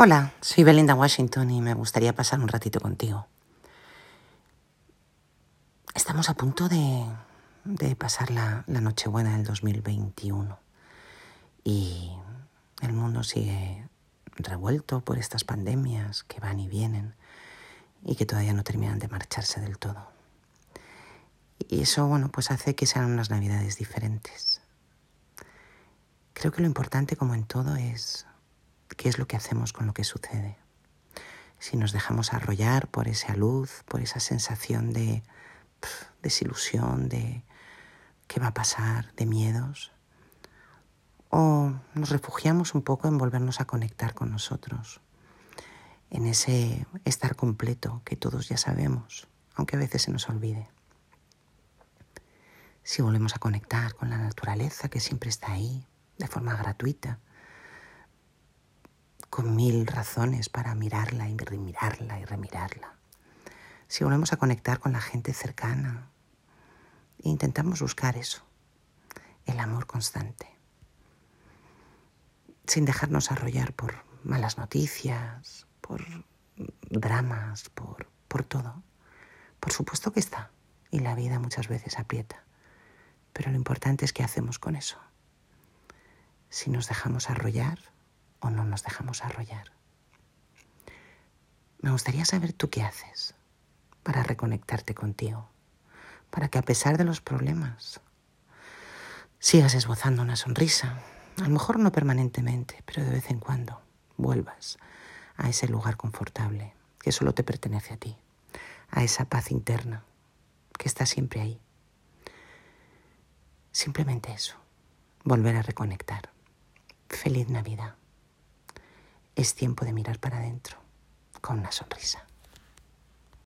Hola, soy Belinda Washington y me gustaría pasar un ratito contigo. Estamos a punto de, pasar la, la Nochebuena del 2021 y el mundo sigue revuelto por estas pandemias que van y vienen y que todavía no terminan de marcharse del todo. Y eso, bueno, pues hace que sean unas navidades diferentes. Creo que lo importante, como en todo, es qué es lo que hacemos con lo que sucede. Si nos dejamos arrollar por esa luz, por esa sensación de desilusión, de qué va a pasar, de miedos, o nos refugiamos un poco en volvernos a conectar con nosotros, en ese estar completo que todos ya sabemos, aunque a veces se nos olvide. Si volvemos a conectar con la naturaleza que siempre está ahí, de forma gratuita, con mil razones para mirarla y remirarla y remirarla. Si volvemos a conectar con la gente cercana intentamos buscar eso, el amor constante, sin dejarnos arrollar por malas noticias, por dramas, por, por todo. Por supuesto que está, y la vida muchas veces aprieta, pero lo importante es qué hacemos con eso. Si nos dejamos arrollar, o no nos dejamos arrollar. Me gustaría saber tú qué haces para reconectarte contigo, para que a pesar de los problemas sigas esbozando una sonrisa, a lo mejor no permanentemente, pero de vez en cuando vuelvas a ese lugar confortable que solo te pertenece a ti, a esa paz interna que está siempre ahí. Simplemente eso, volver a reconectar. Feliz Navidad es tiempo de mirar para adentro con una sonrisa.